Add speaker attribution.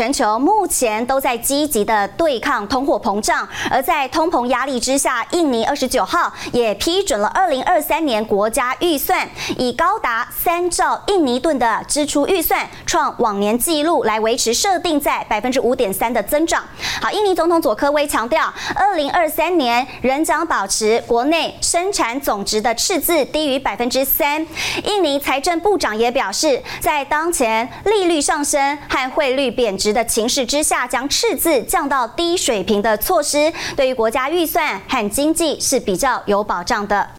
Speaker 1: 全球目前都在积极的对抗通货膨胀，而在通膨压力之下，印尼二十九号也批准了二零二三年国家预算，以高达三兆印尼盾的支出预算创往年纪录，来维持设定在百分之五点三的增长。好，印尼总统佐科威强调，二零二三年仍将保持国内生产总值的赤字低于百分之三。印尼财政部长也表示，在当前利率上升和汇率贬值的情势之下，将赤字降到低水平的措施，对于国家预算和经济是比较有保障的。